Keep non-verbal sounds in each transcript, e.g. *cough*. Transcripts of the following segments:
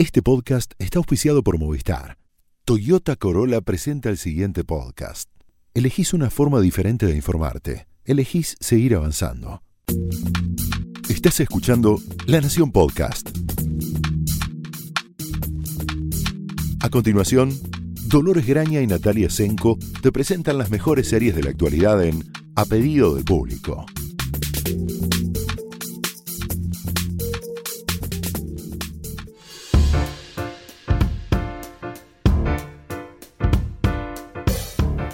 Este podcast está auspiciado por Movistar. Toyota Corolla presenta el siguiente podcast. Elegís una forma diferente de informarte. Elegís seguir avanzando. Estás escuchando La Nación Podcast. A continuación, Dolores Graña y Natalia Senko te presentan las mejores series de la actualidad en A Pedido del Público.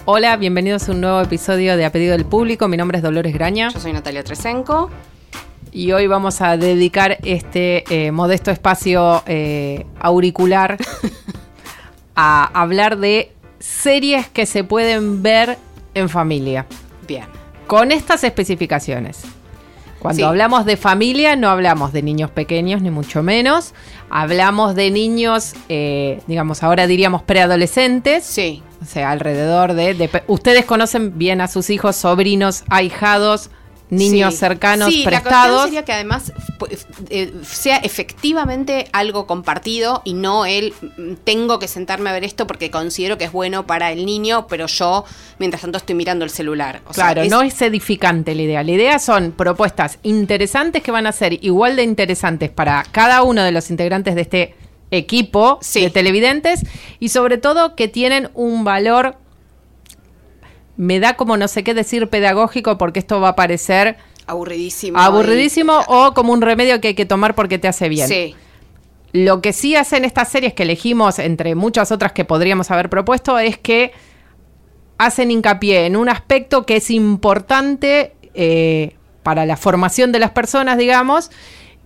Hola, bienvenidos a un nuevo episodio de A Pedido del Público. Mi nombre es Dolores Graña. Yo soy Natalia Tresenco. Y hoy vamos a dedicar este eh, modesto espacio eh, auricular *laughs* a hablar de series que se pueden ver en familia. Bien. Con estas especificaciones. Cuando Sí. hablamos de familia no hablamos de niños pequeños, ni mucho menos. Hablamos de niños, eh, digamos, ahora diríamos preadolescentes. Sí. O sea, alrededor de, Ustedes conocen bien a sus hijos, sobrinos, ahijados, niños Sí. cercanos, sí, La prestados. sería que además pu- eh, sea efectivamente algo compartido y no el mm, tengo que sentarme a ver esto porque considero que es bueno para el niño, pero yo mientras tanto estoy mirando el celular. O sea, Claro, es- no es edificante la idea. La idea son propuestas interesantes que van a ser igual de interesantes para cada uno de los integrantes de este equipo Sí. de televidentes y sobre todo que tienen un valor, me da como no sé qué decir pedagógico porque esto va a parecer aburridísimo. aburridísimo o como un remedio que hay que tomar porque te hace bien. Sí. Lo que sí hacen estas series que elegimos, entre muchas otras que podríamos haber propuesto, es que hacen hincapié en un aspecto que es importante eh, para la formación de las personas, digamos,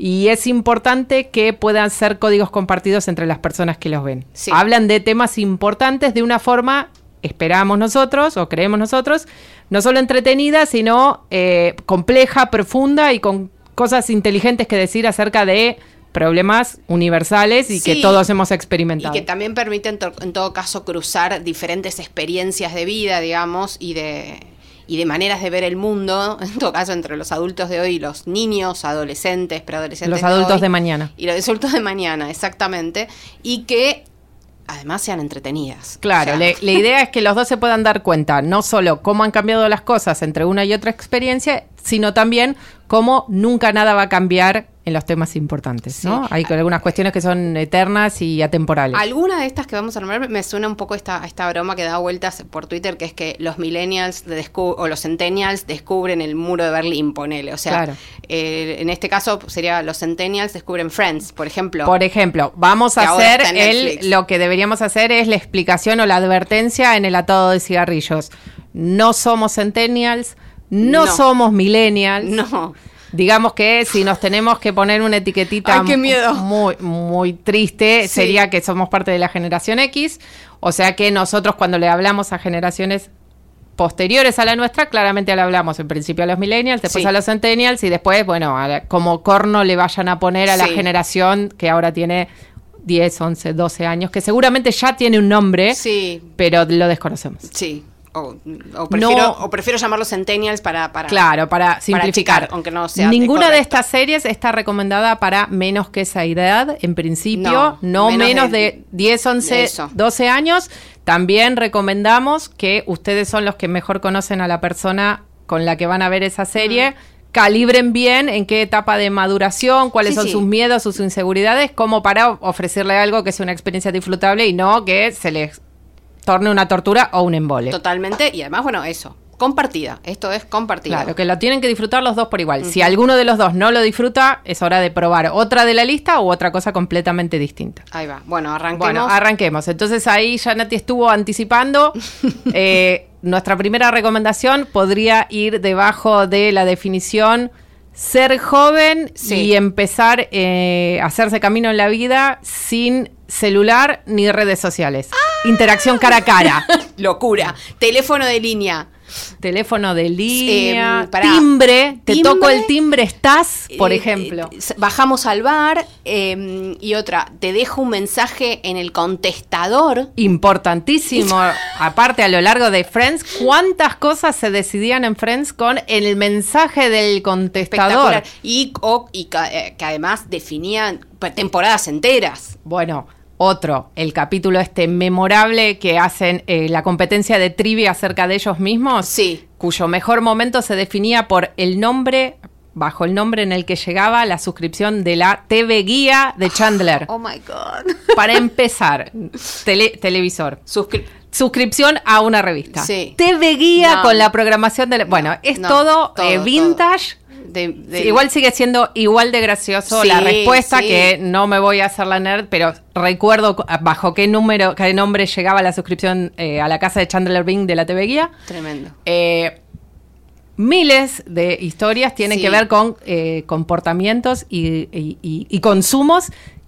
y es importante que puedan ser códigos compartidos entre las personas que los ven. Sí. Hablan de temas importantes de una forma, esperamos nosotros o creemos nosotros, no solo entretenida, sino eh, compleja, profunda y con cosas inteligentes que decir acerca de problemas universales y que todos hemos Y experimentado. que también permite en, to- en todo caso cruzar diferentes experiencias de vida, digamos, y de, y de maneras de ver el mundo, *laughs* en todo caso entre los adultos de hoy y los niños, adolescentes, preadolescentes. Los adultos hoy, de mañana. Y los adultos de mañana, exactamente. Y que además sean entretenidas. Claro, O sea, le- *laughs* la idea es que los dos se puedan dar cuenta no solo cómo han cambiado las cosas entre una y otra experiencia, sino también cómo nunca nada va a cambiar en los temas importantes, ¿no? Hay algunas cuestiones que son eternas y atemporales. Alguna de estas que vamos a nombrar me suena un poco esta, a esta broma que da vueltas por Twitter, que es que los millennials o los centennials descubren el muro de Berlín, ponele. O sea, Claro. eh, en este caso sería los centennials descubren Friends, por ejemplo. Por ejemplo, vamos a hacer el, lo que deberíamos hacer es la explicación o la advertencia en el atado de cigarrillos. No somos centennials, no, No. somos millennials. no. Digamos que si nos tenemos que poner una etiquetita Ay, qué miedo. muy muy triste, Sí. sería que somos parte de la generación X, o sea que nosotros cuando le hablamos a generaciones posteriores a la nuestra, claramente le hablamos en principio a los millennials, después Sí. a los centennials y después, bueno, a la- como corno le vayan a poner a la generación que ahora tiene 10, 11, 12 años, que seguramente ya tiene un nombre, Sí, pero lo desconocemos. sí. O, o prefiero, No. o prefiero llamarlos centennials para, para Claro, para simplificar. achicar, aunque no sea Ninguna de estas series está recomendada para menos que esa edad, en principio. No, No, menos, menos de, de- 10, 11, eso. 12 años. También recomendamos que ustedes son los que mejor conocen a la persona con la que van a ver esa serie. Calibren bien en qué etapa de maduración, cuáles Sí, son sí. sus miedos, sus inseguridades, como para ofrecerle algo que sea una experiencia disfrutable y no que se les torne una tortura o un embole. Totalmente. Y además, bueno, eso. Compartida. Esto es compartida. Claro, que lo tienen que disfrutar los dos por igual. Si alguno de los dos no lo disfruta, es hora de probar otra de la lista u otra cosa completamente distinta. Ahí va. Bueno, arranquemos. Bueno, arranquemos. Entonces ahí ya Nati estuvo anticipando. *laughs* Eh, nuestra primera recomendación podría ir debajo de la definición ser joven Sí. y empezar eh, a hacerse camino en la vida sin celular ni redes sociales. Interacción cara a cara. *laughs* Locura. Teléfono de línea. Teléfono de línea, Eh, pará. timbre, te Timbre. toco el timbre, estás, por Eh, ejemplo. eh, bajamos al bar eh, y otra, te dejo un mensaje en el contestador. Importantísimo, *laughs* aparte a lo largo de Friends, ¿cuántas cosas se decidían en Friends con el mensaje del contestador? Y, o- y eh, que además definían temporadas enteras. Bueno, otro, el capítulo este memorable que hacen eh, la competencia de trivia acerca de ellos mismos, Sí. cuyo mejor momento se definía por el nombre, bajo el nombre en el que llegaba la suscripción de la TV Guía de Chandler. Oh my God. Para empezar, tele- televisor. Suscri- Suscripción a una revista. Sí. TV Guía No. con la programación de... Bueno, es no, todo, todo, eh, todo. Vintage. de- de- Sí, igual sigue siendo igual de gracioso Sí, la respuesta sí. que no me voy a hacer la nerd, pero recuerdo cu- bajo qué número, qué nombre llegaba la suscripción eh, a la casa de Chandler Bing de la TV Guía. Tremendo. Eh, miles de historias tienen que ver con eh, comportamientos y, y- y- y consumos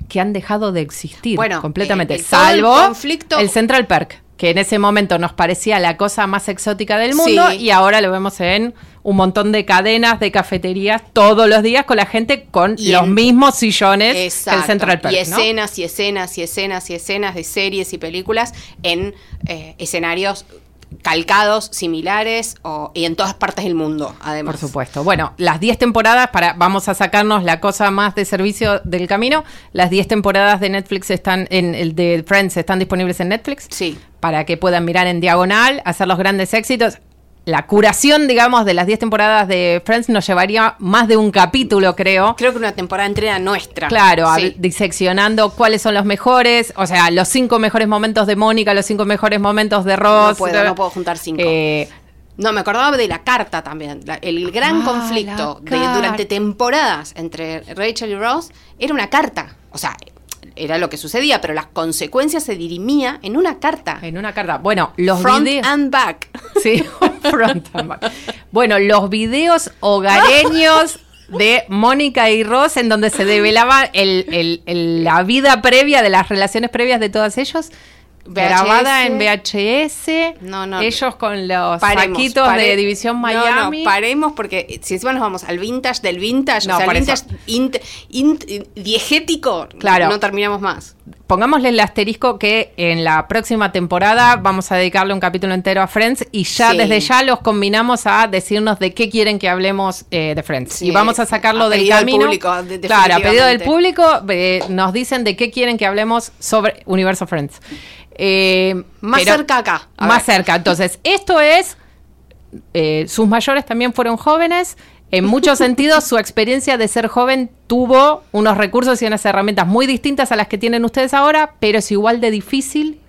que han dejado de existir Bueno, completamente, el- el- el salvo conflicto- el Central Perk, que en ese momento nos parecía la cosa más exótica del mundo Sí. y ahora lo vemos en un montón de cadenas de cafeterías todos los días con la gente con Y los en- mismos sillones Exacto. el Central Perk, y ¿no? escenas y escenas y escenas y escenas de series y películas en eh, escenarios calcados, similares o, y en todas partes del mundo, además. Por supuesto. Bueno, las 10 temporadas, para vamos a sacarnos la cosa más de servicio del camino. Las 10 temporadas de Netflix están, en el de Friends están disponibles en Netflix. Sí. Para que puedan mirar en diagonal, hacer los grandes éxitos. La curación, digamos, de las 10 temporadas de Friends nos llevaría más de un capítulo, creo. Creo que una temporada entera nuestra. Claro, Sí. diseccionando cuáles son los mejores, o sea, los cinco mejores momentos de Mónica, los cinco mejores momentos de Ross. No puedo, no puedo juntar cinco. Eh, No, me acordaba de la carta también. La- el gran Ah, conflicto de, durante temporadas entre Rachel y Ross era una carta. O sea, era lo que sucedía, pero las consecuencias se dirimía en una carta. en una carta. Bueno, los Front videos. and back. *laughs* Sí, front and back. Bueno, los videos hogareños de Mónica y Ross en donde se develaba el- el- el- la vida previa de las relaciones previas de todos ellos. VHS. Grabada en VHS. No, no. Ellos con los Paremos, saquitos pare- de División No, no, Miami. paremos porque si encima nos vamos al vintage del vintage, No, o sea, por el eso. vintage int- int- diegético, Claro. no terminamos más. Pongámosle el asterisco que en la próxima temporada vamos a dedicarle un capítulo entero a Friends y ya Sí. desde ya los combinamos a decirnos de qué quieren que hablemos eh, de Friends. Sí, y vamos a sacarlo a del camino. público, de- claro, a pedido del público eh, nos dicen de qué quieren que hablemos sobre Universo Friends. Eh, Más pero- cerca acá. Más ver. cerca. Entonces, esto es eh, sus mayores también fueron jóvenes. En muchos sentidos, su experiencia de ser joven tuvo unos recursos y unas herramientas muy distintas a las que tienen ustedes ahora, pero es igual de difícil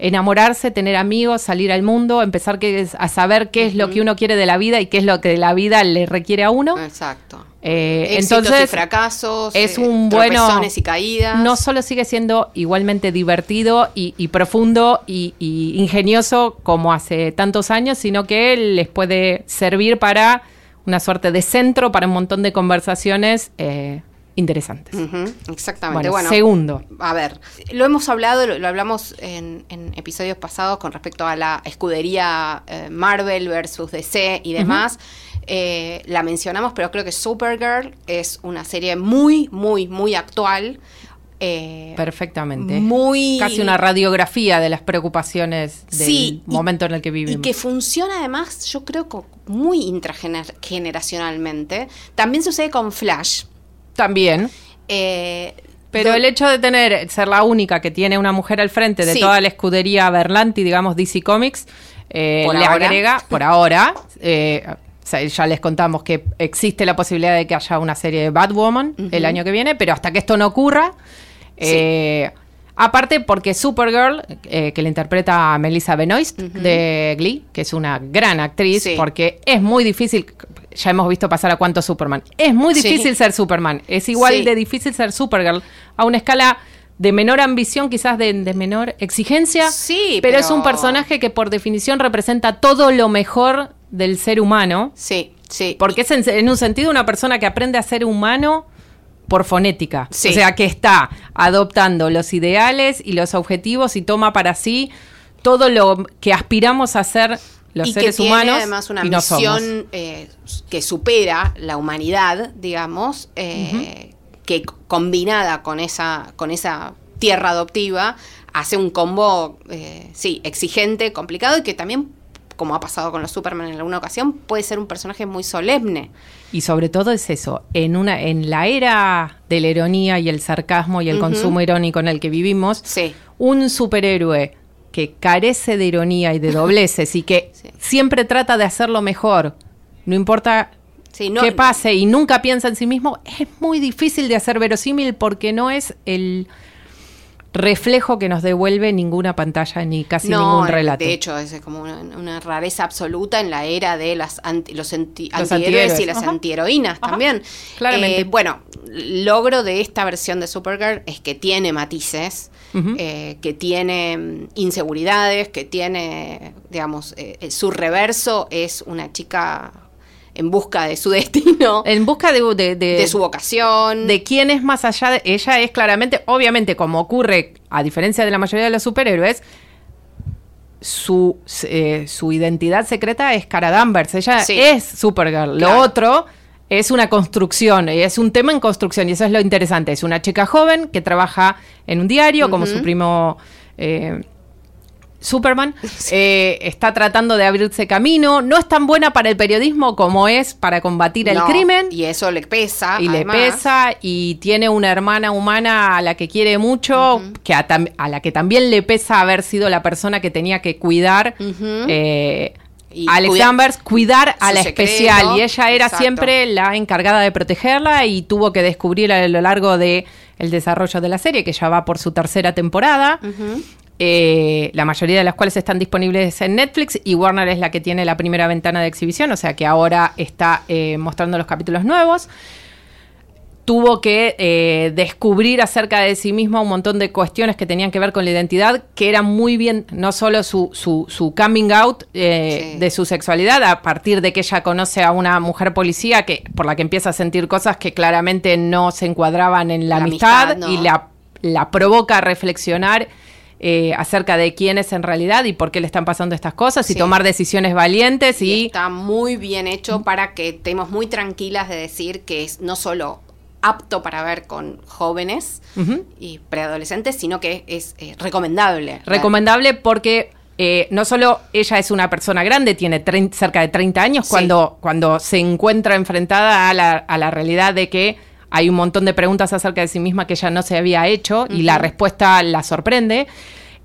enamorarse, tener amigos, salir al mundo, empezar que- a saber qué es lo que uno quiere de la vida y qué es lo que la vida le requiere a uno. Exacto. Eh, entonces, y fracasos, es eh, un bueno. y caídas. No solo sigue siendo igualmente divertido y, y profundo y, y ingenioso como hace tantos años, sino que les puede servir para una suerte de centro para un montón de conversaciones eh, interesantes. Exactamente. Bueno, Bueno, segundo. A ver, lo hemos hablado, lo, lo hablamos en, en episodios pasados con respecto a la escudería eh, Marvel versus DC y demás. Eh, la mencionamos, pero creo que Supergirl es una serie muy, muy, muy actual. Eh, Perfectamente. Muy. Casi una radiografía de las preocupaciones del Sí, y- momento en el que Y vivimos. que funciona además, yo creo, muy intrageneracionalmente. También sucede con Flash. También. Eh, Pero el hecho de tener, ser la única que tiene una mujer al frente de Sí. toda la escudería Berlanti, digamos DC Comics, eh, Por le ahora. agrega, *laughs* por ahora, eh, o sea, ya les contamos que existe la posibilidad de que haya una serie de Batwoman el año que viene, pero hasta que esto no ocurra, eh, aparte porque Supergirl, eh, que le interpreta a Melissa Benoist de Glee, que es una gran actriz, Sí. porque es muy difícil, ya hemos visto pasar a cuánto Superman, es muy Sí. difícil ser Superman, es igual de difícil ser Supergirl a una escala de menor ambición, quizás de, de menor exigencia, Sí, pero, es pero- un personaje que por definición representa todo lo mejor del ser humano, Sí, sí. porque es en, en un sentido una persona que aprende a ser humano por fonética, Sí. o sea, que está adoptando los ideales y los objetivos y toma para sí todo lo que aspiramos a ser los y seres que tiene humanos además una misión eh, que supera la humanidad, digamos, eh, que combinada con esa, con esa tierra adoptiva hace un combo, eh, sí, exigente, complicado y que también, como ha pasado con los Superman en alguna ocasión, puede ser un personaje muy solemne. Y sobre todo es eso, en una en la era de la ironía y el sarcasmo y el consumo irónico en el que vivimos, Sí. un superhéroe que carece de ironía y de dobleces y que *laughs* Sí. siempre trata de hacerlo mejor, no importa Sí, no- qué pase y nunca piensa en sí mismo, es muy difícil de hacer verosímil porque no es el reflejo que nos devuelve ninguna pantalla ni casi ningún eh, relato. De hecho, es como una, una rareza absoluta en la era de las anti- los, anti- Los antihéroes antihéroes. y las Ajá. antiheroínas Ajá. también. Claramente. Eh, bueno, logro de esta versión de Supergirl es que tiene matices, eh, que tiene mm, inseguridades, que tiene, digamos, eh, eh, su reverso es una chica en busca de su *laughs* destino, en busca de, de- de- de su vocación. de quién es más allá de ella es claramente, obviamente, como ocurre a diferencia de la mayoría de los superhéroes, su, eh, su identidad secreta es Cara Danvers. Ella Sí. es Supergirl. Lo otro es una construcción, es un tema en construcción y eso es lo interesante. Es una chica joven que trabaja en un diario como su primo eh, Superman. *laughs* Eh, está tratando de abrirse camino. No es tan buena para el periodismo como es para combatir el No, crimen Y eso le pesa. y además. le pesa y tiene una hermana humana a la que quiere mucho, que a, tam- a la que también le pesa haber sido la persona que tenía que cuidar. Eh, Alex cuida- Danvers cuidar a la secreto, especial y ella era exacto. siempre la encargada de protegerla y tuvo que descubrir a lo largo de el desarrollo de la serie que ya va por su tercera temporada. Eh, la mayoría de las cuales están disponibles en Netflix y Warner es la que tiene la primera ventana de exhibición, o sea que ahora está eh, mostrando los capítulos nuevos. Tuvo que eh, descubrir acerca de sí misma un montón de cuestiones que tenían que ver con la identidad, que eran muy bien, no solo su, su, su coming out eh, Sí. de su sexualidad, a partir de que ella conoce a una mujer policía que por la que empieza a sentir cosas que claramente no se encuadraban en la, La amistad, amistad, no. y la, la provoca a reflexionar eh, acerca de quién es en realidad y por qué le están pasando estas cosas y tomar decisiones valientes Y y, está muy bien hecho para que estemos muy tranquilas de decir que es no solo apto para ver con jóvenes y preadolescentes, sino que es eh, recomendable. recomendable porque eh, no solo ella es una persona grande, tiene cerca de 30 años, Sí. cuando, cuando se encuentra enfrentada a la, a la realidad de que hay un montón de preguntas acerca de sí misma que ella no se había hecho y la respuesta la sorprende.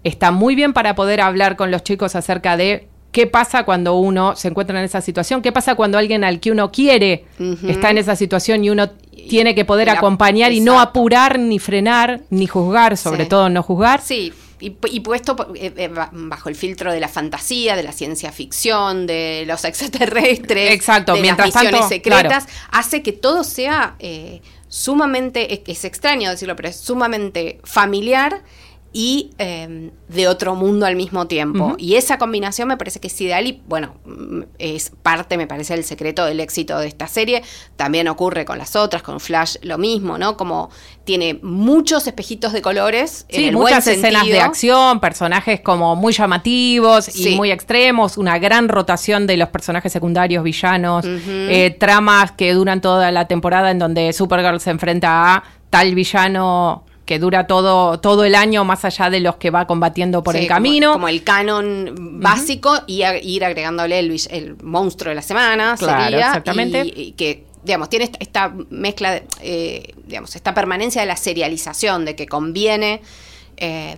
Está muy bien para poder hablar con los chicos acerca de qué pasa cuando uno se encuentra en esa situación, qué pasa cuando alguien al que uno quiere está en esa situación y uno tiene que poder la- acompañar y no apurar ni frenar ni juzgar, sobre Sí. todo no juzgar. Sí, y, y puesto eh, eh, ba- bajo el filtro de la fantasía, de la ciencia ficción, de los *laughs* extraterrestres, Exacto, de mientras las misiones tanto, secretas, hace que todo sea eh, sumamente, es, es extraño decirlo, pero es sumamente familiar y eh, de otro mundo al mismo tiempo. Y esa combinación me parece que es ideal y bueno, mm, es parte, me parece, del secreto del éxito de esta serie. También ocurre con las otras, con Flash lo mismo, ¿no? Como tiene muchos espejitos de colores. en Sí, el muchas buen escenas de acción, personajes como muy llamativos y Sí. muy extremos, una gran rotación de los personajes secundarios, villanos, eh, tramas que duran toda la temporada en donde Supergirl se enfrenta a tal villano que dura todo, todo el año más allá de los que va combatiendo por Sí, el camino. Como, el canon básico y a- ir agregándole el, el monstruo de la semana. Claro, sería, exactamente. Y, y que, digamos, tiene esta, mezcla, de, eh, digamos, esta permanencia de la serialización, de que conviene eh,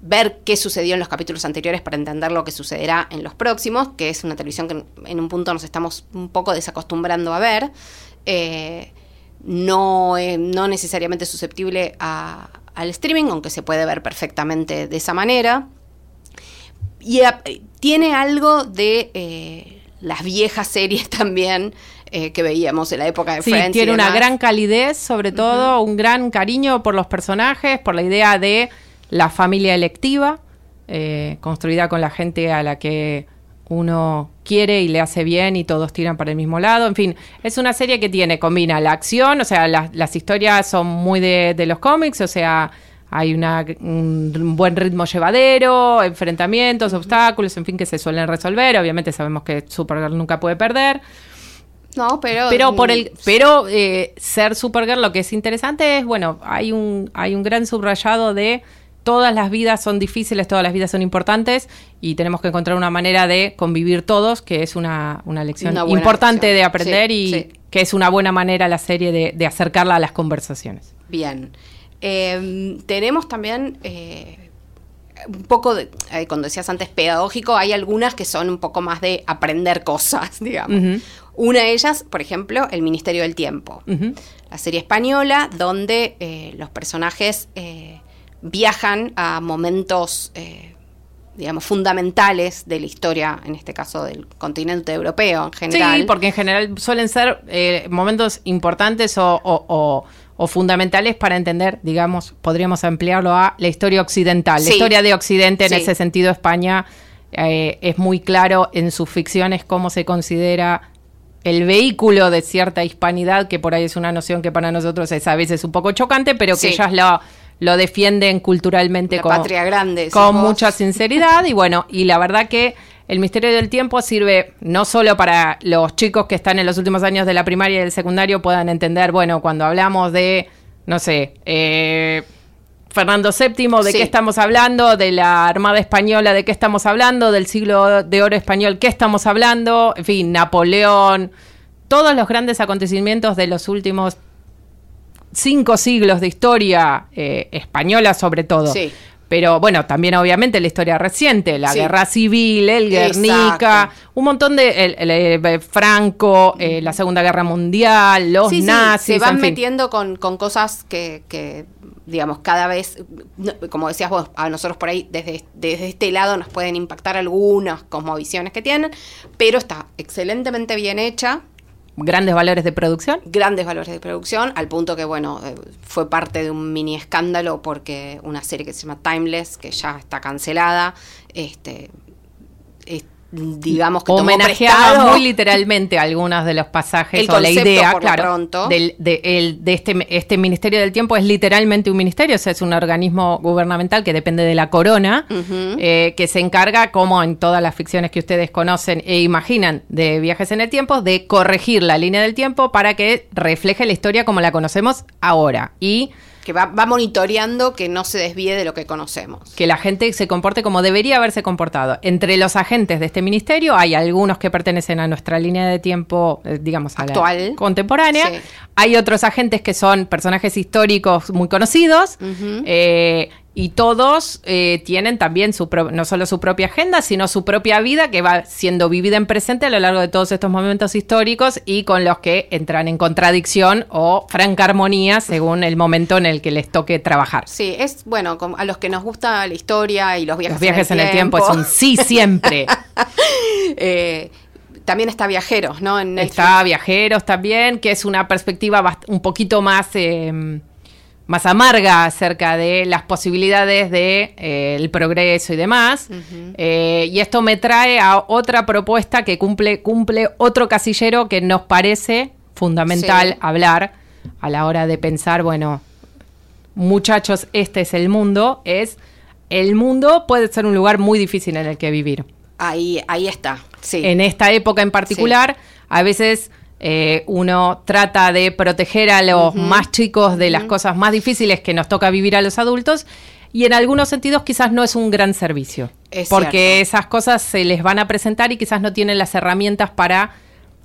ver qué sucedió en los capítulos anteriores para entender lo que sucederá en los próximos, que es una televisión que en- en un punto nos estamos un poco desacostumbrando a ver. Eh, no, eh, no necesariamente susceptible a- al streaming, aunque se puede ver perfectamente de esa manera. Y a- tiene algo de eh, las viejas series *laughs* también eh, que veíamos en la época de Sí, Friends. y tiene una gran calidez, sobre todo un gran cariño por los personajes, por la idea de la familia electiva, eh, construida con la gente a la que uno quiere y le hace bien y todos tiran para el mismo lado. En fin, es una serie que tiene, combina la acción, o sea, las, las historias son muy de, de los cómics, o sea, hay una, un buen ritmo llevadero, enfrentamientos, obstáculos, en fin, que se suelen resolver. Obviamente sabemos que Supergirl nunca puede perder. No, pero. Pero por el, pero eh, ser Supergirl lo que es interesante es, bueno, hay un, hay un gran subrayado de todas las vidas son difíciles, todas las vidas son importantes y tenemos que encontrar una manera de convivir todos, que es una, una lección importante de aprender y que es una buena manera la serie de, de acercarla a las conversaciones. Bien. Em, tenemos también eh, un poco de, eh, cuando decías antes pedagógico, hay algunas que son un poco más de aprender cosas, *laughs* digamos. Una de ellas, por ejemplo, El Ministerio del Tiempo, la serie española donde eh, los personajes viajan a momentos digamos, fundamentales de la historia, en este caso del continente europeo en general. Sí, porque en general suelen ser momentos importantes o, o fundamentales para entender, digamos, podríamos ampliarlo a la historia occidental. La historia de Occidente, en ese sentido, España eh, es muy claro en sus ficciones cómo se considera el vehículo de cierta hispanidad, que por ahí es una noción que para nosotros es a veces un poco chocante, pero que ellas lo, lo defienden culturalmente con, patria grande, con mucha sinceridad. Y bueno, y la verdad que el misterio del tiempo sirve no solo para los chicos que están en los últimos años de la primaria y del secundario puedan entender, bueno, cuando hablamos de, no sé, eh, Fernando VII, ¿de qué estamos hablando? De la Armada Española, ¿de qué estamos hablando? Del siglo de oro español, ¿qué estamos hablando? En fin, Napoleón, todos los grandes acontecimientos de los últimos cinco siglos de historia eh, española sobre todo. Sí. Pero bueno, también obviamente la historia reciente, la guerra civil, el Guernica, un montón de el, eh, Franco, eh, la Segunda Guerra Mundial, los nazis. se van metiendo con, con, cosas que, que, digamos, cada vez, como decías vos, a nosotros por ahí desde, desde este lado nos pueden impactar algunas cosmovisiones que tienen, pero está excelentemente bien hecha grandes valores de producción. Grandes valores de producción, al punto que, bueno, eh, fue parte de un mini escándalo porque una serie que se llama Timeless, que ya está cancelada, este, digamos que homenajeaba muy literalmente algunos de los pasajes o la idea, claro, del, de, de, este, este Ministerio del Tiempo es literalmente un ministerio, o sea, es un organismo gubernamental que depende de la corona, eh, que se encarga, como en todas las ficciones que ustedes conocen e imaginan de viajes en el tiempo, de corregir la línea del tiempo para que refleje la historia como la conocemos ahora. Y que va, monitoreando que no se desvíe de lo que conocemos. Que la gente se comporte como debería haberse comportado. Entre los agentes de este ministerio hay algunos que pertenecen a nuestra línea de tiempo, eh, digamos, actual, contemporánea. Hay otros agentes que son personajes históricos muy conocidos. Y todos eh, tienen también su no solo su propia agenda, sino su propia vida que va siendo vivida en presente a lo largo de todos estos momentos históricos y con los que entran en contradicción o franca armonía según el momento en el que les toque trabajar. Sí, es bueno, a los que nos gusta la historia y los viajes, los viajes en, el, tiempo. es un sí siempre. *laughs* eh, también está Viajeros, ¿no? está Viajeros también, que es una perspectiva un poquito más... Eh, más amarga acerca de las posibilidades del de, eh, progreso y demás. Eh, y esto me trae a otra propuesta que cumple, cumple otro casillero que nos parece fundamental hablar a la hora de pensar, bueno, muchachos, este es el mundo, es el mundo puede ser un lugar muy difícil en el que vivir. Ahí, ahí está, sí. En esta época en particular, a veces eh, uno trata de proteger a los más chicos de las cosas más difíciles que nos toca vivir a los adultos y en algunos sentidos quizás no es un gran servicio. porque esas cosas se les van a presentar y quizás no tienen las herramientas para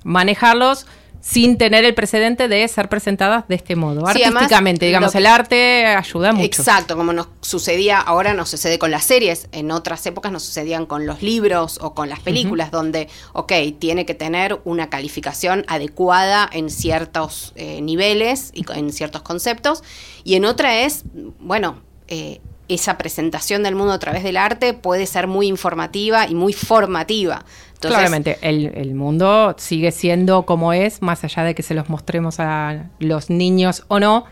manejarlos sin tener el precedente de ser presentadas de este modo. Artísticamente, digamos, el arte ayuda mucho. Exacto, como nos sucedía, ahora nos sucede con las series, en otras épocas nos sucedían con los libros o con las películas, donde, ok, tiene que tener una calificación adecuada en ciertos eh, niveles y en ciertos conceptos, y en otra es, bueno, eh, esa presentación del mundo a través del arte puede ser muy informativa y muy formativa. Claramente, el, mundo sigue siendo como es, más allá de que se los mostremos a los niños o no.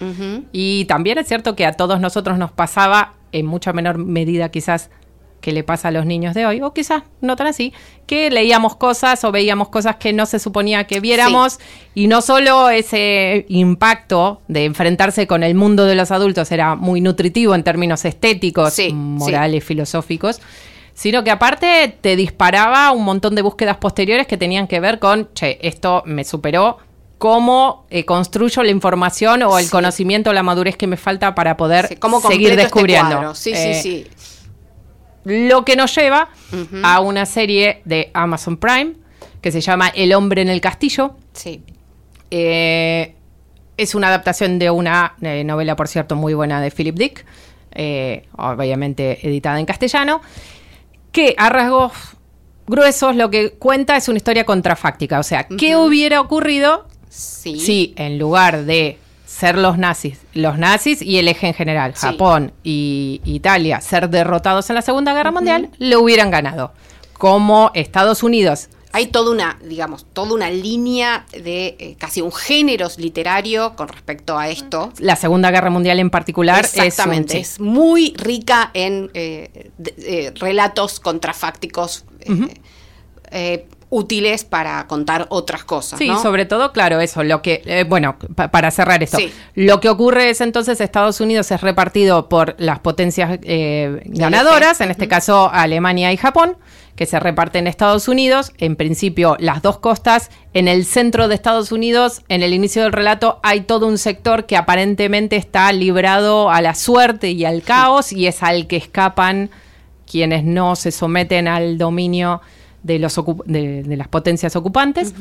Y también es cierto que a todos nosotros nos pasaba, en mucha menor medida quizás que le pasa a los niños de hoy, o quizás no tan así, que leíamos cosas o veíamos cosas que no se suponía que viéramos, y no solo ese impacto de enfrentarse con el mundo de los adultos era muy nutritivo en términos estéticos, Sí, morales, filosóficos, sino que aparte te disparaba un montón de búsquedas posteriores que tenían que ver con, che, esto me superó, cómo eh, construyo la información o el Sí. conocimiento o la madurez que me falta para poder Sí, ¿Cómo seguir este descubriendo. cuadro? sí, Eh, sí, sí. Lo que nos lleva a una serie de Amazon Prime que se llama El hombre en el castillo. Sí. Eh, es una adaptación de una novela, por cierto, muy buena de Philip Dick, obviamente editada en castellano, que a rasgos gruesos lo que cuenta es una historia contrafáctica. O sea, ¿qué hubiera ocurrido Sí. si en lugar de ser los nazis, los nazis y el eje en general, Sí. Japón y Italia, ser derrotados en la Segunda Guerra Mundial, le hubieran ganado? Como Estados Unidos Hay toda una, digamos, toda una línea de eh, casi un género literario con respecto a esto. la Segunda Guerra Mundial en particular es un- Exactamente. sí. Es, muy rica en eh, de- eh, relatos contrafácticos eh, eh, útiles para contar otras cosas. Sí, ¿no? sobre todo, claro, eso, lo que, eh, bueno, pa- para cerrar esto, Sí. lo que ocurre es entonces Estados Unidos es repartido por las potencias ganadoras, en este caso Alemania y Japón, que se reparten en Estados Unidos, en principio las dos costas, en el centro de Estados Unidos, en el inicio del relato hay todo un sector que aparentemente está librado a la suerte y al caos y es al que escapan quienes no se someten al dominio de, los ocup- de, de las potencias ocupantes.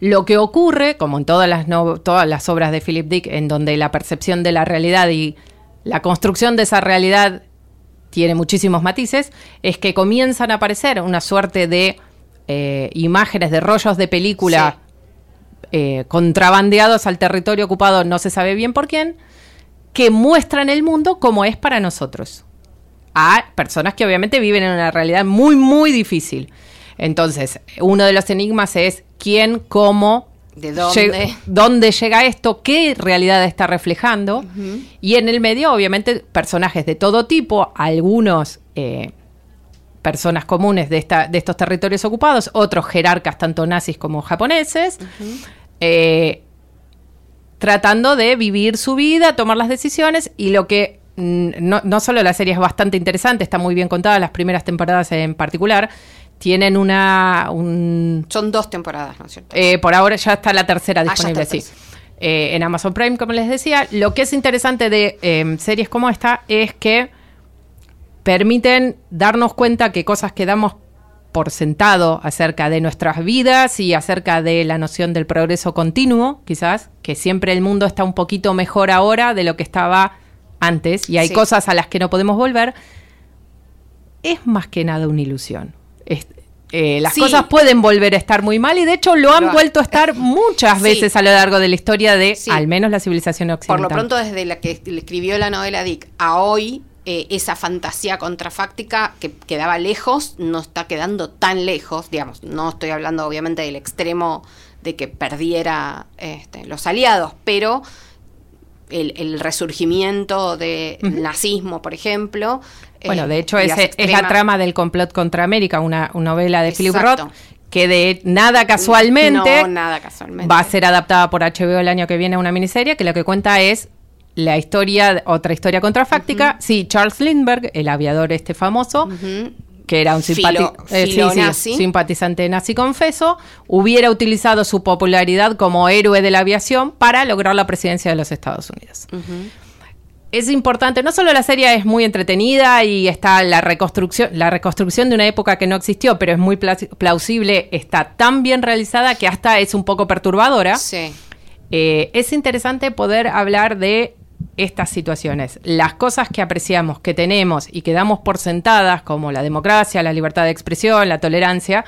Lo que ocurre, como en todas las, no- todas las obras de Philip Dick, en donde la percepción de la realidad y la construcción de esa realidad tiene muchísimos matices, es que comienzan a aparecer una suerte de eh, imágenes, de rollos de película eh, contrabandeados al territorio ocupado, no se sabe bien por quién, que muestran el mundo como es para nosotros. A personas que obviamente viven en una realidad muy, muy difícil. Entonces, uno de los enigmas es quién, cómo, ¿De dónde? dónde llega esto, qué realidad está reflejando. Y en el medio, obviamente, personajes de todo tipo, algunos eh, personas comunes de, esta, de estos territorios ocupados, otros jerarcas, tanto nazis como japoneses, eh, tratando de vivir su vida, tomar las decisiones y lo que mm, no, no solo la serie es bastante interesante, está muy bien contada, las primeras temporadas en particular, tienen una... Un, Son dos temporadas, ¿no es cierto? eh, por ahora ya está la tercera Ah, disponible, sí. Eh, en Amazon Prime, como les decía. Lo que es interesante de eh, series como esta es que permiten darnos cuenta que cosas que damos por sentado acerca de nuestras vidas y acerca de la noción del progreso continuo, quizás, que siempre el mundo está un poquito mejor ahora de lo que estaba antes y hay Sí. cosas a las que no podemos volver, es más que nada una ilusión. Eh, las Sí. cosas pueden volver a estar muy mal y de hecho lo han Lo vuelto a estar *laughs* muchas Sí. veces a lo largo de la historia de Sí. al menos la civilización Por occidental. lo pronto, desde la que escribió la novela Dick a hoy, eh, esa fantasía contrafáctica que quedaba lejos no está quedando tan lejos, digamos. No estoy hablando, obviamente, del extremo de que perdiera este, los aliados, pero el, el resurgimiento del nazismo, por ejemplo. Bueno, eh, de hecho, y ese es la trama del complot contra América, una, una novela de Philip. Roth, que de nada casualmente No, nada casualmente. va a ser adaptada por HBO el año que viene a una miniserie que lo que cuenta es la historia, otra historia contrafáctica. Sí, Charles Lindbergh, el aviador este famoso, que era un Filo- eh, sí, sí, simpatizante nazi confeso, hubiera utilizado su popularidad como héroe de la aviación para lograr la presidencia de los Estados Unidos. Es importante, no solo la serie es muy entretenida y está la reconstrucción, la reconstrucción de una época que no existió, pero es muy pla- plausible, está tan bien realizada que hasta es un poco perturbadora. Sí. Eh, es interesante poder hablar de estas situaciones. Las cosas que apreciamos, que tenemos y que damos por sentadas, como la democracia, la libertad de expresión, la tolerancia,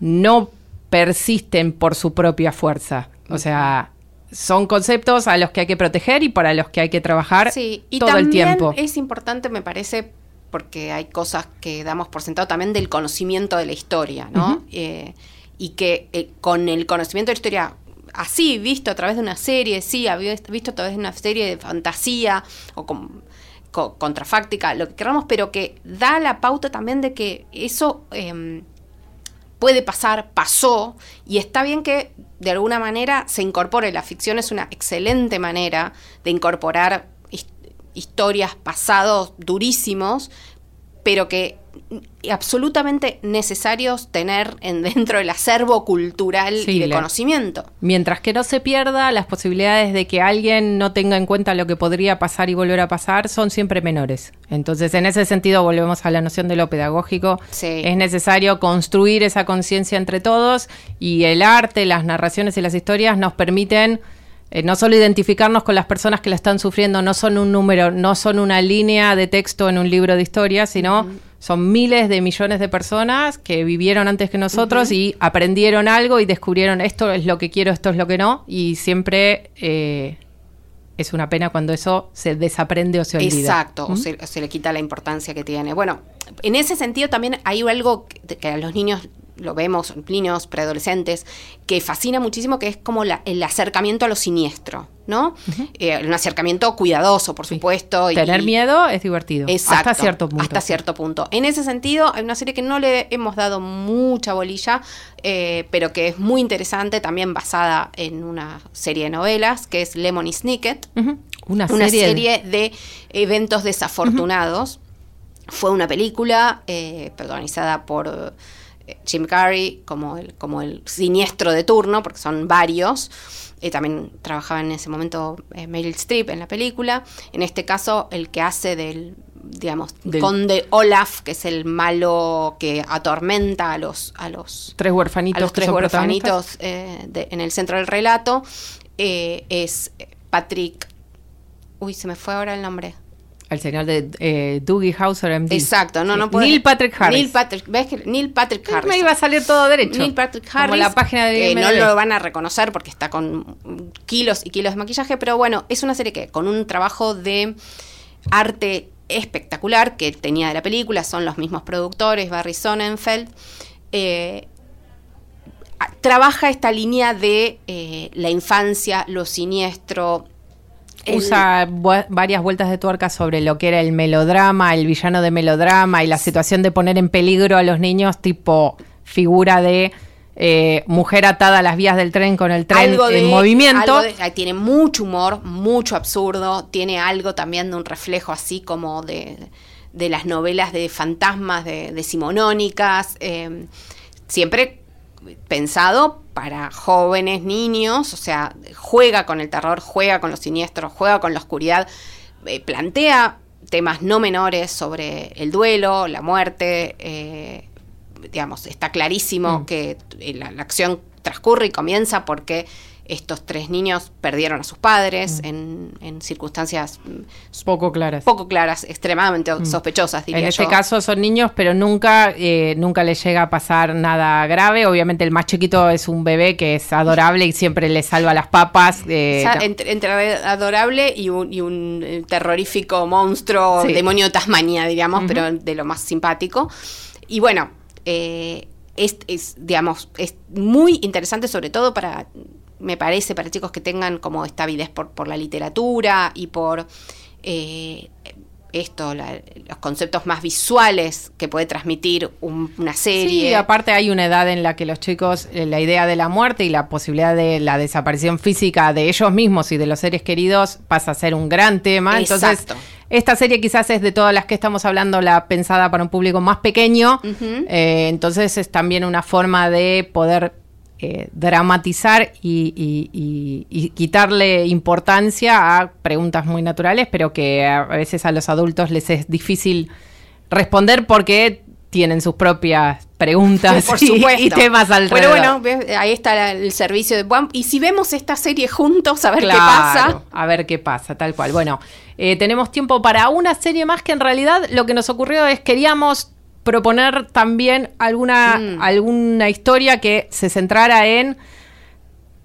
no persisten por su propia fuerza. O sea, son conceptos a los que hay que proteger y para los que hay que trabajar Sí, y todo también el tiempo. es importante, me parece, porque hay cosas que damos por sentado también del conocimiento de la historia, ¿no? Eh, y que eh, con el conocimiento de la historia así, visto a través de una serie, sí, visto a través de una serie de fantasía, o con, co- contrafáctica, lo que queramos, pero que da la pauta también de que eso em, puede pasar, pasó, y está bien que de alguna manera se incorpore. La ficción es una excelente manera de incorporar his- historias, pasados durísimos, pero que absolutamente necesarios tener en *laughs* dentro del acervo cultural Sí, y de le- conocimiento. Mientras que no se pierda, las posibilidades de que alguien no tenga en cuenta lo que podría pasar y volver a pasar son siempre menores. Entonces, en ese sentido, volvemos a la noción de lo pedagógico. Sí. Es necesario construir esa conciencia entre todos y el arte, las narraciones y las historias nos permiten eh, no solo identificarnos con las personas que la están sufriendo, no son un número, no son una línea de texto en un libro de historia, sino son miles de millones de personas que vivieron antes que nosotros y aprendieron algo y descubrieron esto es lo que quiero, esto es lo que no, y siempre eh, es una pena cuando eso se desaprende o se olvida. Exacto, o se, o se le quita la importancia que tiene. Bueno, en ese sentido también hay algo que, que a los niños lo vemos, niños, preadolescentes, que fascina muchísimo, que es como la- el acercamiento a lo siniestro, ¿no? Eh, un acercamiento cuidadoso, por supuesto. y- Tener miedo es divertido. Exacto, hasta cierto punto. Hasta cierto punto. En ese sentido, hay una serie que no le hemos dado mucha bolilla, eh, pero que es muy interesante, también basada en una serie de novelas, que es Lemony Snicket Ujú. Una, una serie, serie, de eventos desafortunados. Fue una película eh, protagonizada por Jim Carrey como el, como el siniestro de turno, porque son varios. Eh, también trabajaba en ese momento eh, Meryl Streep en la película. En este caso, el que hace del digamos, Del- conde Olaf, que es el malo que atormenta a los, a los tres huerfanitos a los tres huerfanitos eh, de- en el centro del relato eh, es Patrick. Uy, se me fue ahora el nombre. El señor de eh, Dougie Hauser, MD. Exacto, no, no puedo. Neil Patrick Harris. Neil Patrick, ¿ves que Neil Patrick Harris? Me iba a salir todo derecho. Neil Patrick Como Harris. la página de eh, no lo van a reconocer porque está con kilos y kilos de maquillaje, pero bueno, es una serie que con un trabajo de arte espectacular que tenía de la película, son los mismos productores, Barry Sonnenfeld. eh, trabaja esta línea de eh, la infancia, lo siniestro. Usa varias vueltas de tuerca sobre lo que era el melodrama, el villano de melodrama y la situación de poner en peligro a los niños, tipo figura de eh, mujer atada a las vías del tren con el tren algo de, en movimiento. algo de- tiene mucho humor, mucho absurdo, tiene algo también de un reflejo así como de, de las novelas de fantasmas, de, decimonónicas, eh, siempre pensado para jóvenes, niños, o sea, juega con el terror, juega con lo siniestro, juega con la oscuridad, eh, plantea temas no menores sobre el duelo, la muerte, eh, digamos, está clarísimo Mm. que eh, la, la acción transcurre y comienza porque estos tres niños perdieron a sus padres en, en circunstancias mm, Poco claras. poco claras, extremadamente sospechosas, diría En este yo. caso son niños, pero nunca, eh, nunca les llega a pasar nada grave. Obviamente el más chiquito es un bebé que es adorable y siempre le salva las papas. eh, O sea, no. entre, entre adorable y un, y un, eh, terrorífico monstruo, Sí. demonio de Tasmania, digamos, Ujú. pero de lo más simpático. Y bueno, eh, es, es, digamos, es muy interesante sobre todo para, me parece, para chicos que tengan como esta avidez por, por la literatura y por eh, esto, la- los conceptos más visuales que puede transmitir un- una serie. Sí, aparte hay una edad en la que los chicos, eh, la idea de la muerte y la posibilidad de la desaparición física de ellos mismos y de los seres queridos pasa a ser un gran tema. Entonces, Exacto. esta serie quizás es de todas las que estamos hablando la pensada para un público más pequeño. Eh, entonces es también una forma de poder eh, dramatizar y, y- y- y quitarle importancia a preguntas muy naturales, pero que a veces a los adultos les es difícil responder porque tienen sus propias preguntas Por y- temas alrededor. Pero bueno, ahí está el servicio de Bump. Y si vemos esta serie juntos, a ver qué pasa. A ver qué pasa, tal cual. Bueno, eh, tenemos tiempo para una serie más que en realidad lo que nos ocurrió es queríamos proponer también alguna, Mm. alguna historia que se centrara en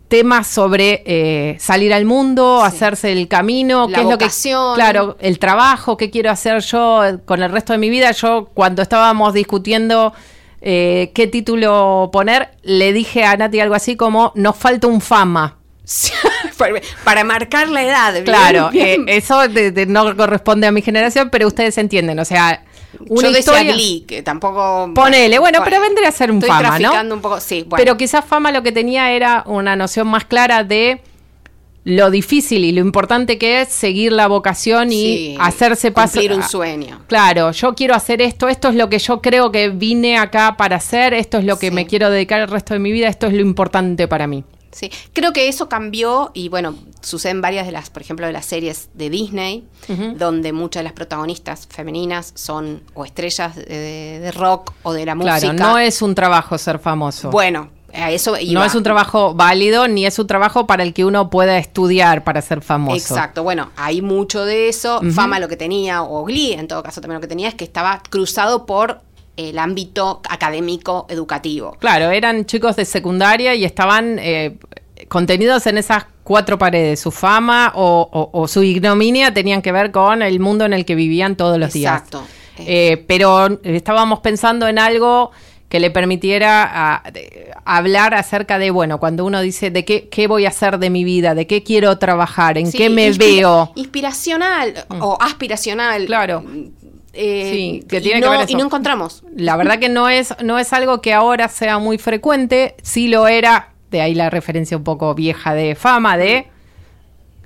temas sobre eh, salir al mundo, Sí. hacerse el camino, La qué es lo que claro, el trabajo, qué quiero hacer yo con el resto de mi vida. Yo cuando estábamos discutiendo eh, qué título poner, le dije a Nati algo así como nos falta un fama. *laughs* para, marcar la edad. claro, eh, eso no corresponde a mi generación, pero ustedes entienden, o sea... Una Yo historia, Glee, que tampoco... Ponele, bueno, pero vendría a ser un fama, ¿no? un poco, sí, Pero quizás fama lo que tenía era una noción más clara de lo difícil y lo importante que es seguir la vocación y hacerse pasar. Cumplir un sueño. Claro, yo quiero hacer esto, esto es lo que yo creo que vine acá para hacer, esto es lo que me quiero dedicar el resto de mi vida, esto es lo importante para mí. Sí, creo que eso cambió y bueno, sucede en varias de las, por ejemplo, de las series de Disney, donde muchas de las protagonistas femeninas son o estrellas de, rock o de la música. Claro, no es un trabajo ser famoso. Bueno, eso No es un trabajo válido ni es un trabajo para el que uno pueda estudiar para ser famoso. Exacto, bueno, hay mucho de eso. Fama lo que tenía, o Glee en todo caso también lo que tenía, es que estaba cruzado por el ámbito académico educativo. Claro, eran chicos de secundaria y estaban eh, contenidos en esas cuatro paredes. Su fama o, su ignominia tenían que ver con el mundo en el que vivían todos los días. Exacto. Eh, pero estábamos pensando en algo que le permitiera hablar acerca de, bueno, cuando uno dice de qué, qué voy a hacer de mi vida, de qué quiero trabajar, en qué me veo. Inspiracional mm. o aspiracional. Claro. Eh, sí, que tiene y, no, y no encontramos. La verdad que no es, no es algo que ahora sea muy frecuente, sí lo era, de ahí la referencia un poco vieja de fama, de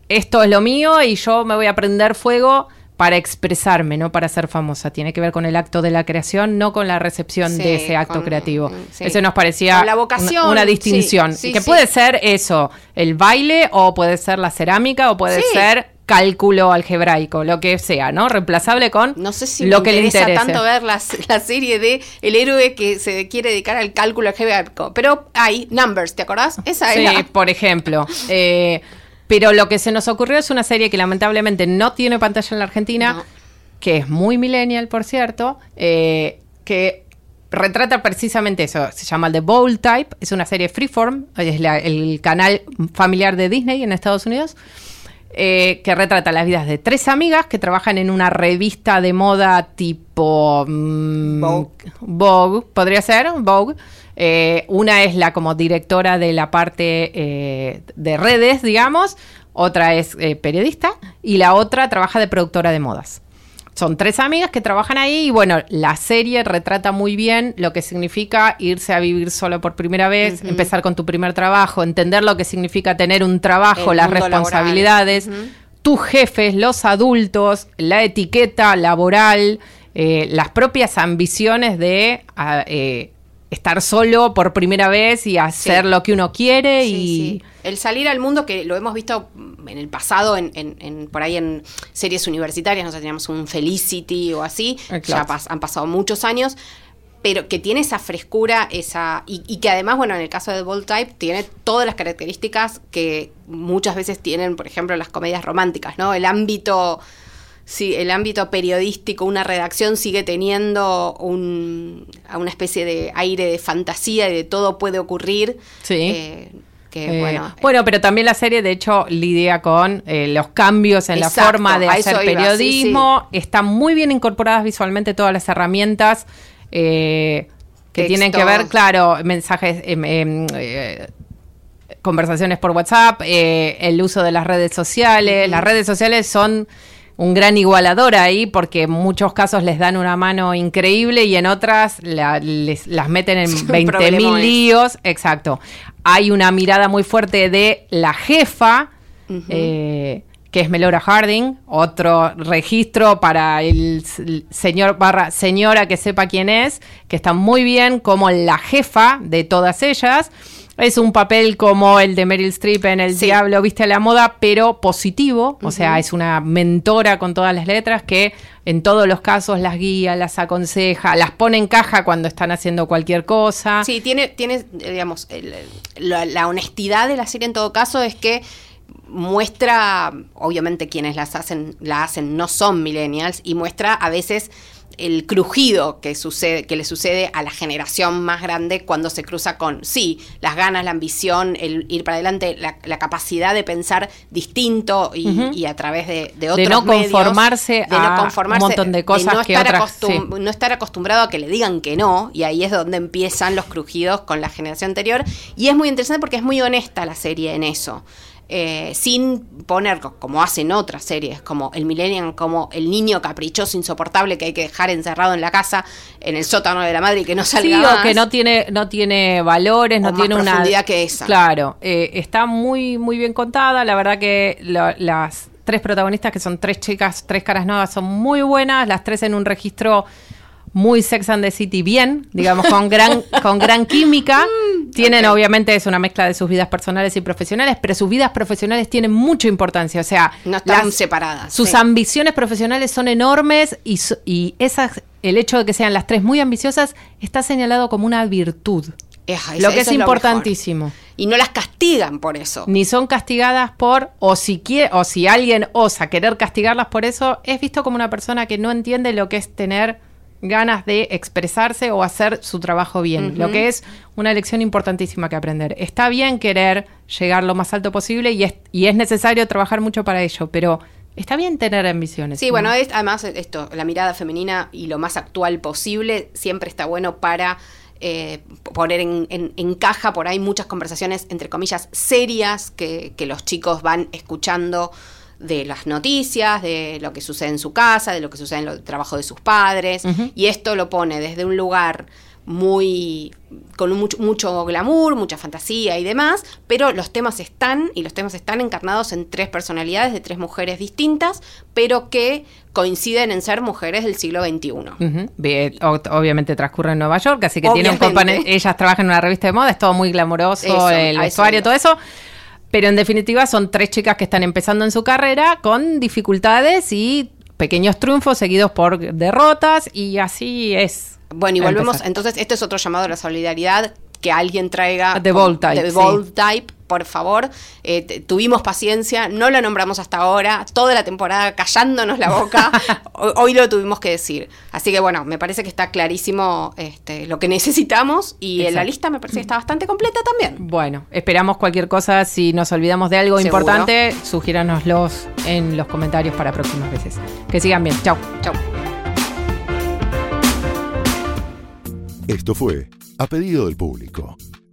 esto es lo mío y yo me voy a prender fuego para expresarme, no para ser famosa. Tiene que ver con el acto de la creación, no con la recepción de ese acto creativo. Eso nos parecía la vocación, una, distinción. que puede ser eso, el baile, o puede ser la cerámica, o puede ser cálculo algebraico, lo que sea, ¿no? Reemplazable con no sé si lo que le interesa tanto ver la, la, serie de el héroe que se quiere dedicar al cálculo algebraico, pero hay Numbers, ¿te acordás? Esa es Sí, por ejemplo. Eh, pero lo que se nos ocurrió es una serie que lamentablemente no tiene pantalla en la Argentina, que es muy millennial, por cierto, eh, que retrata precisamente eso. Se llama The Bowl Type, es una serie freeform, es el canal familiar de Disney en Estados Unidos. Eh, que retrata las vidas de tres amigas que trabajan en una revista de moda tipo mm, Vogue. Vogue, podría ser Vogue, eh, una es la como directora de la parte eh, de redes, digamos, otra es eh, periodista y la otra trabaja de productora de modas. Son tres amigas que trabajan ahí y bueno, la serie retrata muy bien lo que significa irse a vivir solo por primera vez, empezar con tu primer trabajo, entender lo que significa tener un trabajo, las responsabilidades, tus jefes, los adultos, la etiqueta laboral, las propias ambiciones de ah, estar solo por primera vez y hacer lo que uno quiere y el salir al mundo que lo hemos visto en el pasado en, en, por ahí en series universitarias nosotros teníamos un Felicity o así ya han pasado muchos años pero que tiene esa frescura esa y, y, que además bueno en el caso de Bold Type tiene todas las características que muchas veces tienen por ejemplo las comedias románticas no el ámbito sí, el ámbito periodístico, una redacción sigue teniendo un, una especie de aire de fantasía y de todo puede ocurrir. Sí. Eh, eh, bueno, bueno, pero también la serie, de hecho, lidia con eh, los cambios en la forma de hacer periodismo. Están muy bien incorporadas visualmente todas las herramientas que tienen que ver, claro, mensajes, em, em, conversaciones por WhatsApp, el uso de las redes sociales. Las redes sociales son un gran igualador ahí porque en muchos casos les dan una mano increíble y en otras les, las meten en *laughs* 20 mil líos. Exacto. Hay una mirada muy fuerte de la jefa, eh, que es Melora Harding, otro registro para el señor barra señora que sepa quién es, que está muy bien como la jefa de todas ellas. Es un papel como el de Meryl Streep en El Diablo Viste a la Moda, pero positivo. O sea, es una mentora con todas las letras que en todos los casos las guía, las aconseja, las pone en caja cuando están haciendo cualquier cosa. Sí, tiene, tiene digamos, la, honestidad de la serie en todo caso es que muestra, obviamente quienes las hacen, la hacen no son millennials, y muestra a veces el crujido que sucede, que le sucede a la generación más grande cuando se cruza con, sí, las ganas, la ambición, el ir para adelante, la, capacidad de pensar distinto y, a través de, de otros de no conformarse de no conformarse, a un montón de cosas no que estar no estar acostumbrado a que le digan que no, y ahí es donde empiezan los crujidos con la generación anterior, y es muy interesante porque es muy honesta la serie en eso. Eh, sin poner, como hacen otras series, como el Millennium, como el niño caprichoso, insoportable que hay que dejar encerrado en la casa, en el sótano de la madre y que no salga Sí, más. o que no tiene, no tiene valores, no más tiene una. profundidad que esa. Claro, eh, está muy, muy bien contada. La verdad que la- las tres protagonistas, que son tres chicas, tres caras nuevas, son muy buenas. Las tres en un registro muy Sex and the City bien, digamos, con gran, *laughs* con gran química. Tienen, ok. obviamente, es una mezcla de sus vidas personales y profesionales, pero sus vidas profesionales tienen mucha importancia. O sea, No están separadas, Sus sí. ambiciones profesionales son enormes y, y esas, el hecho de que sean las tres muy ambiciosas está señalado como una virtud. Lo que es lo importantísimo. Y no las castigan por eso. Ni son castigadas por, o si quiere, o si alguien osa querer castigarlas por eso, es visto como una persona que no entiende lo que es tener ganas de expresarse o hacer su trabajo bien, lo que es una lección importantísima que aprender. Está bien querer llegar lo más alto posible y es, y es necesario trabajar mucho para ello, pero está bien tener ambiciones. Sí, ¿no? bueno, es, además esto, la mirada femenina y lo más actual posible siempre está bueno para eh, poner en, en- en caja por ahí muchas conversaciones, entre comillas, serias que, que los chicos van escuchando de las noticias, de lo que sucede en su casa, de lo que sucede en el trabajo de sus padres, y esto lo pone desde un lugar muy con mucho, mucho glamour, mucha fantasía y demás, pero los temas están y los temas están encarnados en tres personalidades de tres mujeres distintas, pero que coinciden en ser mujeres del siglo XXI. Bien, obviamente transcurre en Nueva York, así que tiene un Obviamente. componente. Ellas trabajan en una revista de moda, es todo muy glamoroso, Eso, el vestuario, todo eso. Pero en definitiva son tres chicas que están empezando en su carrera con dificultades y pequeños triunfos seguidos por derrotas y así es. Bueno, y volvemos, empezar. entonces, esto es otro llamado a la solidaridad, que alguien traiga... The Bold Type, The sí. Bold Type, por favor. Eh, tuvimos paciencia, no la nombramos hasta ahora, toda la temporada callándonos la boca, *laughs* Ho- hoy lo tuvimos que decir. Así que bueno, me parece que está clarísimo este, lo que necesitamos y en la lista me parece que está bastante completa también. Bueno, esperamos cualquier cosa. Si nos olvidamos de algo Seguro. importante, sugiéranoslos en los comentarios para próximas veces. Que sigan bien. Chao. Chau. Esto fue A Pedido del Público,